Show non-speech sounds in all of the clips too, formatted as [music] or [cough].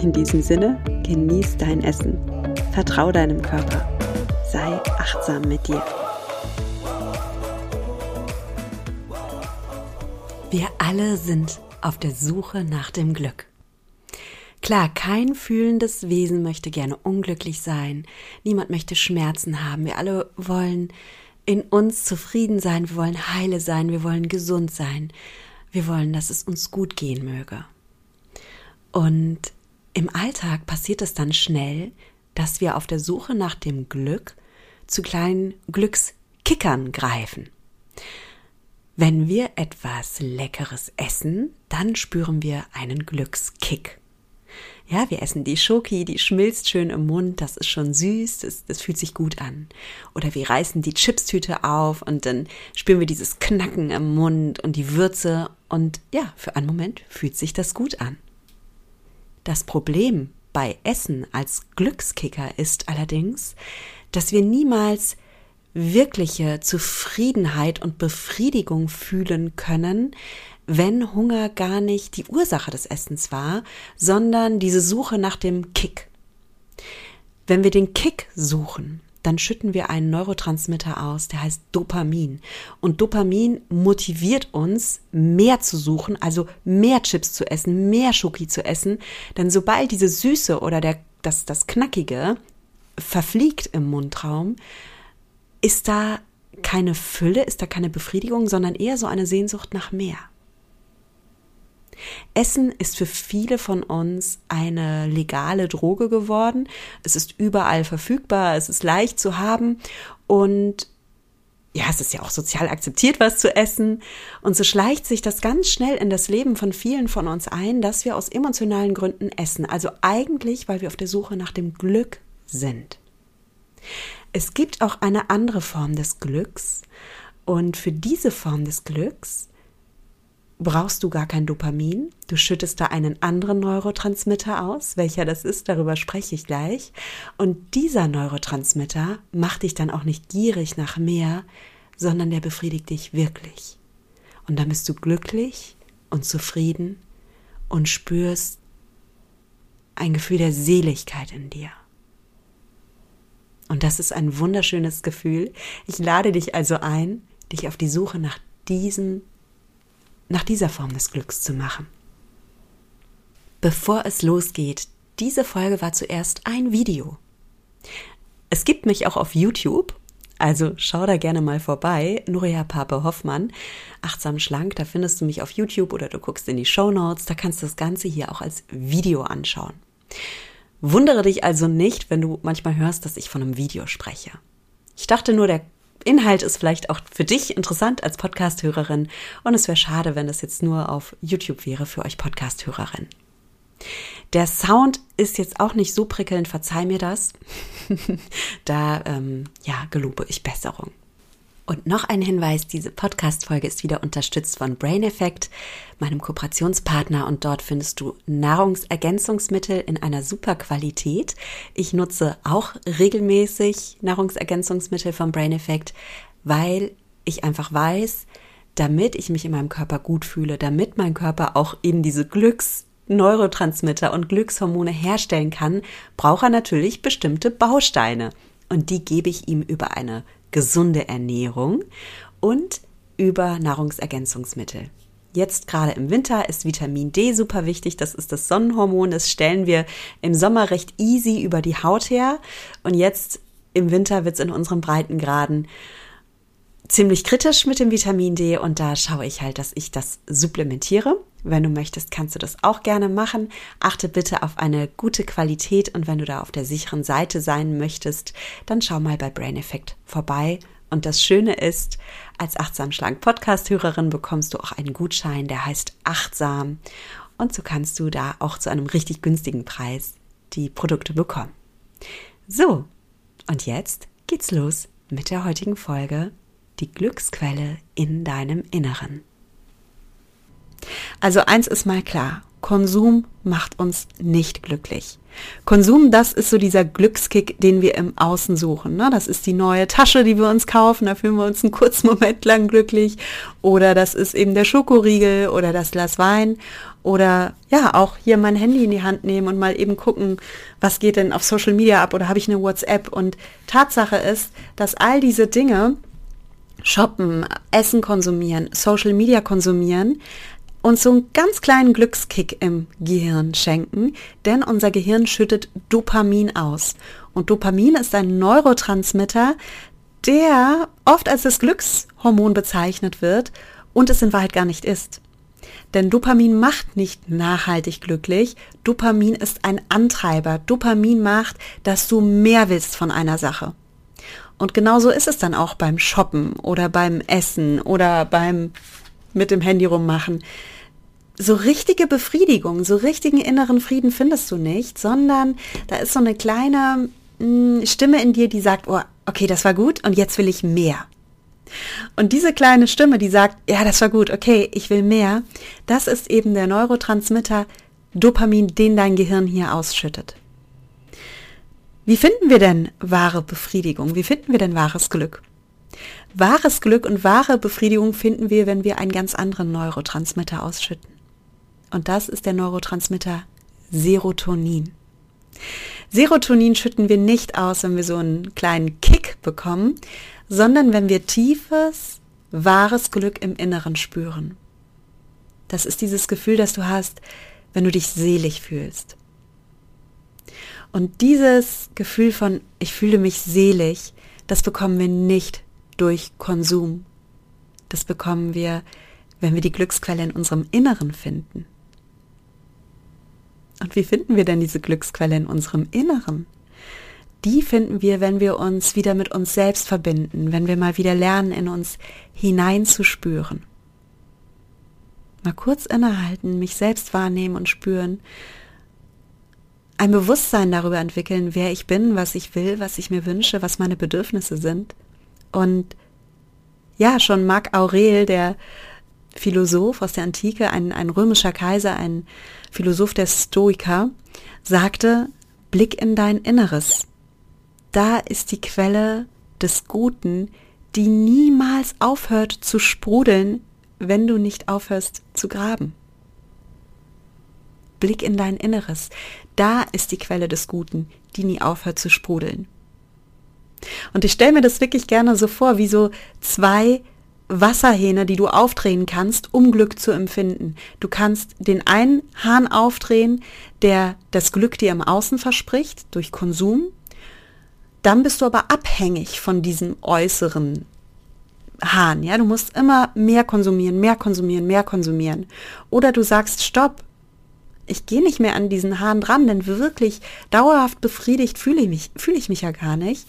In diesem Sinne, genieß dein Essen, vertrau deinem Körper, sei achtsam mit dir. Wir alle sind auf der Suche nach dem Glück. Klar, kein fühlendes Wesen möchte gerne unglücklich sein, niemand möchte Schmerzen haben, wir alle wollen in uns zufrieden sein, wir wollen heile sein, wir wollen gesund sein, wir wollen, dass es uns gut gehen möge. Und im Alltag passiert es dann schnell, dass wir auf der Suche nach dem Glück zu kleinen Glückskickern greifen. Wenn wir etwas Leckeres essen, dann spüren wir einen Glückskick. Ja, wir essen die Schoki, die schmilzt schön im Mund, das ist schon süß, das, das fühlt sich gut an. Oder wir reißen die Chipstüte auf und dann spüren wir dieses Knacken im Mund und die Würze und ja, für einen Moment fühlt sich das gut an. Das Problem bei Essen als Glückskicker ist allerdings, dass wir niemals wirkliche Zufriedenheit und Befriedigung fühlen können, wenn Hunger gar nicht die Ursache des Essens war, sondern diese Suche nach dem Kick. Wenn wir den Kick suchen, dann schütten wir einen Neurotransmitter aus, der heißt Dopamin. Und Dopamin motiviert uns, mehr zu suchen, also mehr Chips zu essen, mehr Schoki zu essen. Denn sobald diese Süße oder der, das, das Knackige verfliegt im Mundraum, ist da keine Fülle, ist da keine Befriedigung, sondern eher so eine Sehnsucht nach mehr. Essen ist für viele von uns eine legale Droge geworden. Es ist überall verfügbar, es ist leicht zu haben und ja, es ist ja auch sozial akzeptiert, was zu essen. Und so schleicht sich das ganz schnell in das Leben von vielen von uns ein, dass wir aus emotionalen Gründen essen. Also eigentlich, weil wir auf der Suche nach dem Glück sind. Es gibt auch eine andere Form des Glücks. Und für diese Form des Glücks brauchst du gar kein Dopamin. Du schüttest da einen anderen Neurotransmitter aus. Welcher das ist, darüber spreche ich gleich. Und dieser Neurotransmitter macht dich dann auch nicht gierig nach mehr, sondern der befriedigt dich wirklich. Und dann bist du glücklich und zufrieden und spürst ein Gefühl der Seligkeit in dir. Und das ist ein wunderschönes Gefühl. Ich lade dich also ein, dich auf die Suche nach diesem nach dieser Form des Glücks zu machen. Bevor es losgeht, diese Folge war zuerst ein Video. Es gibt mich auch auf YouTube, also schau da gerne mal vorbei. Nuria Pape Hoffmann, achtsam schlank, da findest du mich auf YouTube oder du guckst in die Show Notes, da kannst du das Ganze hier auch als Video anschauen. Wundere dich also nicht, wenn du manchmal hörst, dass ich von einem Video spreche. Ich dachte nur, der Inhalt ist vielleicht auch für dich interessant als Podcast-Hörerin und es wäre schade, wenn es jetzt nur auf YouTube wäre für euch Podcast-Hörerinnen. Der Sound ist jetzt auch nicht so prickelnd, verzeih mir das. [laughs] da, ähm, ja, gelobe ich Besserung. Und noch ein Hinweis, diese Podcast-Folge ist wieder unterstützt von Brain Effect, meinem Kooperationspartner und dort findest du Nahrungsergänzungsmittel in einer super Qualität. Ich nutze auch regelmäßig Nahrungsergänzungsmittel von Brain Effect, weil ich einfach weiß, damit ich mich in meinem Körper gut fühle, damit mein Körper auch eben diese Glücks Neurotransmitter und Glückshormone herstellen kann, braucht er natürlich bestimmte Bausteine. Und die gebe ich ihm über eine gesunde Ernährung und über Nahrungsergänzungsmittel. Jetzt gerade im Winter ist Vitamin D super wichtig. Das ist das Sonnenhormon. Das stellen wir im Sommer recht easy über die Haut her. Und jetzt im Winter wird es in unseren Breitengraden ziemlich kritisch mit dem Vitamin D. Und da schaue ich halt, dass ich das supplementiere. Wenn du möchtest, kannst du das auch gerne machen. Achte bitte auf eine gute Qualität und wenn du da auf der sicheren Seite sein möchtest, dann schau mal bei Brain Effect vorbei. Und das Schöne ist, als Achtsam Schlank Podcast-Hörerin bekommst du auch einen Gutschein, der heißt Achtsam. Und so kannst du da auch zu einem richtig günstigen Preis die Produkte bekommen. So, und jetzt geht's los mit der heutigen Folge Die Glücksquelle in deinem Inneren. Also eins ist mal klar, Konsum macht uns nicht glücklich. Konsum, das ist so dieser Glückskick, den wir im Außen suchen. Ne? Das ist die neue Tasche, die wir uns kaufen, da fühlen wir uns einen kurzen [laughs] Moment lang glücklich. Oder das ist eben der Schokoriegel oder das Glas Wein. Oder ja, auch hier mein Handy in die Hand nehmen und mal eben gucken, was geht denn auf Social Media ab oder habe ich eine WhatsApp. Und Tatsache ist, dass all diese Dinge, Shoppen, Essen konsumieren, Social Media konsumieren, uns so einen ganz kleinen Glückskick im Gehirn schenken, denn unser Gehirn schüttet Dopamin aus. Und Dopamin ist ein Neurotransmitter, der oft als das Glückshormon bezeichnet wird und es in Wahrheit gar nicht ist. Denn Dopamin macht nicht nachhaltig glücklich. Dopamin ist ein Antreiber. Dopamin macht, dass du mehr willst von einer Sache. Und genauso ist es dann auch beim Shoppen oder beim Essen oder beim mit dem Handy rummachen. So richtige Befriedigung, so richtigen inneren Frieden findest du nicht, sondern da ist so eine kleine mh, hm, Stimme in dir, die sagt, oh, okay, das war gut und jetzt will ich mehr. Und diese kleine Stimme, die sagt, ja, das war gut, okay, ich will mehr, das ist eben der Neurotransmitter Dopamin, den dein Gehirn hier ausschüttet. Wie finden wir denn wahre Befriedigung? Wie finden wir denn wahres Glück? Wahres Glück und wahre Befriedigung finden wir, wenn wir einen ganz anderen Neurotransmitter ausschütten. Und das ist der Neurotransmitter Serotonin. Serotonin schütten wir nicht aus, wenn wir so einen kleinen Kick bekommen, sondern wenn wir tiefes, wahres Glück im Inneren spüren. Das ist dieses Gefühl, das du hast, wenn du dich selig fühlst. Und dieses Gefühl von ich fühle mich selig, das bekommen wir nicht durch Konsum. Das bekommen wir, wenn wir die Glücksquelle in unserem Inneren finden. Und wie finden wir denn diese Glücksquelle in unserem Inneren? Die finden wir, wenn wir uns wieder mit uns selbst verbinden, wenn wir mal wieder lernen, in uns hineinzuspüren. Mal kurz innehalten, mich selbst wahrnehmen und spüren, ein Bewusstsein darüber entwickeln, wer ich bin, was ich will, was ich mir wünsche, was meine Bedürfnisse sind und ja, schon Marc Aurel, der Philosoph aus der Antike, ein, ein römischer Kaiser, ein Philosoph der Stoiker, sagte, Blick in dein Inneres. Da ist die Quelle des Guten, die niemals aufhört zu sprudeln, wenn du nicht aufhörst zu graben. Blick in dein Inneres. Da ist die Quelle des Guten, die nie aufhört zu sprudeln. Und ich stelle mir das wirklich gerne so vor, wie so zwei Wasserhähne, die du aufdrehen kannst, um Glück zu empfinden. Du kannst den einen Hahn aufdrehen, der das Glück dir im Außen verspricht, durch Konsum. Dann bist du aber abhängig von diesem äußeren Hahn. Ja, du musst immer mehr konsumieren, mehr konsumieren, mehr konsumieren. Oder du sagst, stopp, ich gehe nicht mehr an diesen Hahn dran, denn wirklich dauerhaft befriedigt fühle ich mich, fühle ich mich ja gar nicht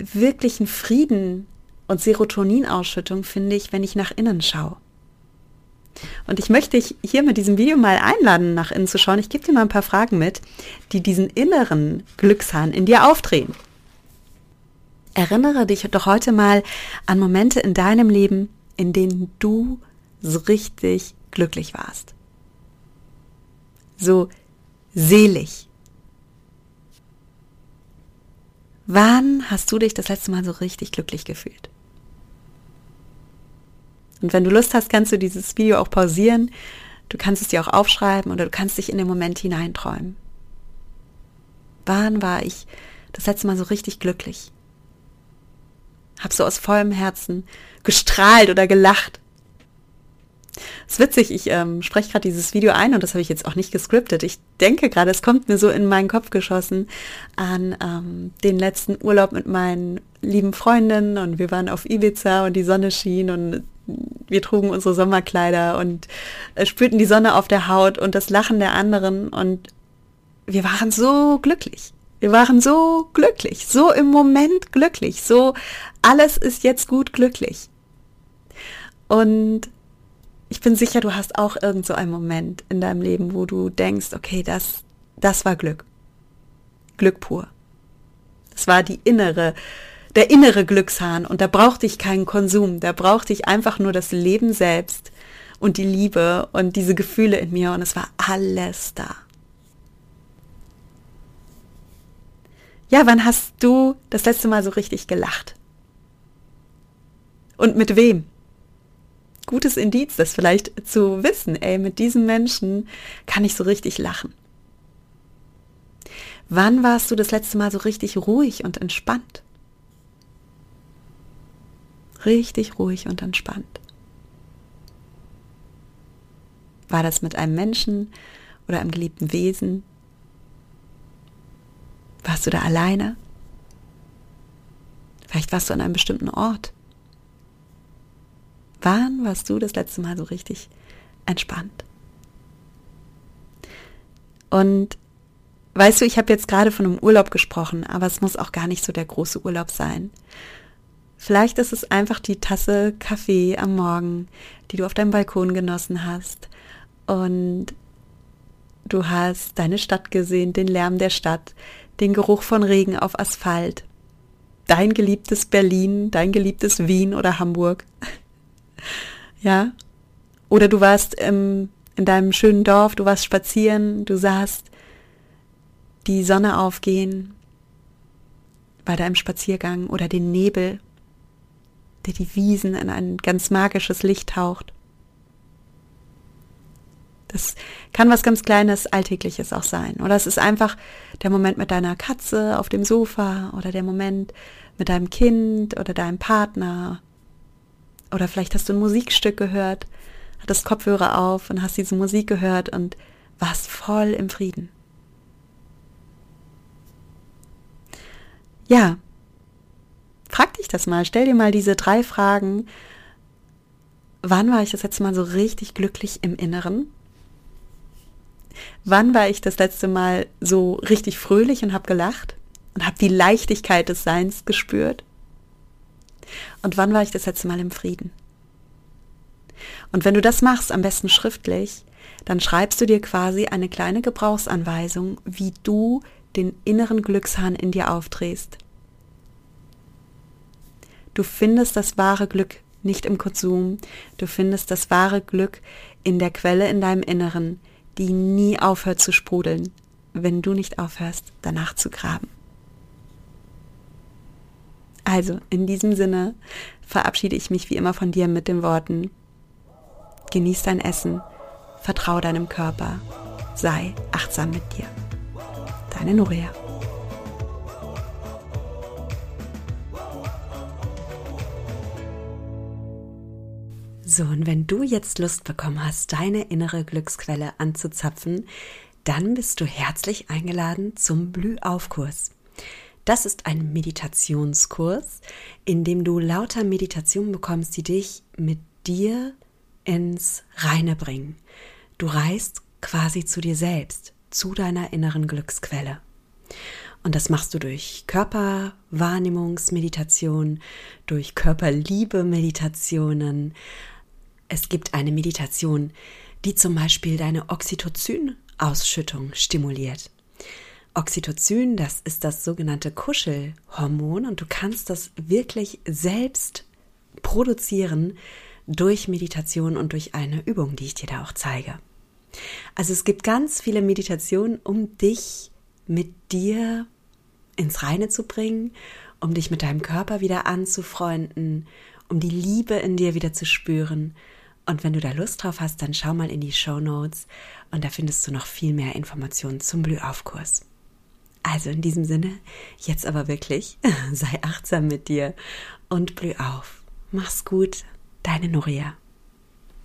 wirklichen Frieden und Serotoninausschüttung finde ich, wenn ich nach innen schaue. Und ich möchte dich hier mit diesem Video mal einladen, nach innen zu schauen. Ich gebe dir mal ein paar Fragen mit, die diesen inneren Glückshahn in dir aufdrehen. Erinnere dich doch heute mal an Momente in deinem Leben, in denen du so richtig glücklich warst. So selig, Wann hast du dich das letzte Mal so richtig glücklich gefühlt? Und wenn du Lust hast, kannst du dieses Video auch pausieren. Du kannst es dir auch aufschreiben oder du kannst dich in den Moment hineinträumen. Wann war ich das letzte Mal so richtig glücklich? Hab so aus vollem Herzen gestrahlt oder gelacht es ist witzig, ich ähm, spreche gerade dieses Video ein und das habe ich jetzt auch nicht gescriptet. Ich denke gerade, es kommt mir so in meinen Kopf geschossen an ähm, den letzten Urlaub mit meinen lieben Freundinnen und wir waren auf Ibiza und die Sonne schien und wir trugen unsere Sommerkleider und äh, spürten die Sonne auf der Haut und das Lachen der anderen und wir waren so glücklich. Wir waren so glücklich, so im Moment glücklich, so alles ist jetzt gut glücklich. Und ich bin sicher, du hast auch irgend so einen Moment in deinem Leben, wo du denkst, okay, das, Das war Glück. Glück pur. Das war die innere, der innere Glückshahn und da brauchte ich keinen Konsum, da brauchte ich einfach nur das Leben selbst und die Liebe und diese Gefühle in mir und es war alles da. Ja, wann hast du das letzte Mal so richtig gelacht? Und mit wem? Gutes Indiz, das vielleicht zu wissen, ey, mit diesem Menschen kann ich so richtig lachen. Wann warst du das letzte Mal so richtig ruhig und entspannt? Richtig ruhig und entspannt. War das mit einem Menschen oder einem geliebten Wesen? Warst du da alleine? Vielleicht warst du an einem bestimmten Ort. Wann warst du das letzte Mal so richtig entspannt? Und weißt du, ich habe jetzt gerade von einem Urlaub gesprochen, aber es muss auch gar nicht so der große Urlaub sein. Vielleicht ist es einfach die Tasse Kaffee am Morgen, die du auf deinem Balkon genossen hast und du hast deine Stadt gesehen, den Lärm der Stadt, den Geruch von Regen auf Asphalt, dein geliebtes Berlin, dein geliebtes Wien oder Hamburg. [laughs] ja? Oder du warst im, in deinem schönen Dorf, du warst spazieren, du sahst die Sonne aufgehen bei deinem Spaziergang oder den Nebel, der die Wiesen in ein ganz magisches Licht taucht. Das kann was ganz Kleines, Alltägliches auch sein. Oder es ist einfach der Moment mit deiner Katze auf dem Sofa oder der Moment mit deinem Kind oder deinem Partner. Oder vielleicht hast du ein Musikstück gehört, hattest Kopfhörer auf und hast diese Musik gehört und warst voll im Frieden. Ja, frag dich das mal, stell dir mal diese drei Fragen. Wann war ich das letzte Mal so richtig glücklich im Inneren? Wann war ich das letzte Mal so richtig fröhlich und habe gelacht und habe die Leichtigkeit des Seins gespürt? Und wann war ich das letzte Mal im Frieden? Und wenn du das machst, am besten schriftlich, dann schreibst du dir quasi eine kleine Gebrauchsanweisung, wie du den inneren Glückshahn in dir aufdrehst. Du findest das wahre Glück nicht im Konsum, du findest das wahre Glück in der Quelle in deinem Inneren, die nie aufhört zu sprudeln, wenn du nicht aufhörst, danach zu graben. Also, in diesem Sinne verabschiede ich mich wie immer von dir mit den Worten, genieß dein Essen, vertraue deinem Körper, sei achtsam mit dir. Deine Nuria. So, und wenn du jetzt Lust bekommen hast, deine innere Glücksquelle anzuzapfen, dann bist du herzlich eingeladen zum Blühaufkurs. Das ist ein Meditationskurs, in dem du lauter Meditationen bekommst, die dich mit dir ins Reine bringen. Du reist quasi zu dir selbst, zu deiner inneren Glücksquelle. Und das machst du durch Körperwahrnehmungsmeditation, durch Körperliebe-Meditationen, es gibt eine Meditation, die zum Beispiel deine Oxytocin-Ausschüttung stimuliert. Oxytocin, das ist das sogenannte Kuschelhormon und du kannst das wirklich selbst produzieren durch Meditation und durch eine Übung, die ich dir da auch zeige. Also es gibt ganz viele Meditationen, um dich mit dir ins Reine zu bringen, um dich mit deinem Körper wieder anzufreunden, um die Liebe in dir wieder zu spüren und wenn du da Lust drauf hast, dann schau mal in die Show Notes und da findest du noch viel mehr Informationen zum Blühaufkurs. Also in diesem Sinne, jetzt aber wirklich, [laughs] sei achtsam mit dir und blüh auf. Mach's gut, deine Nuria.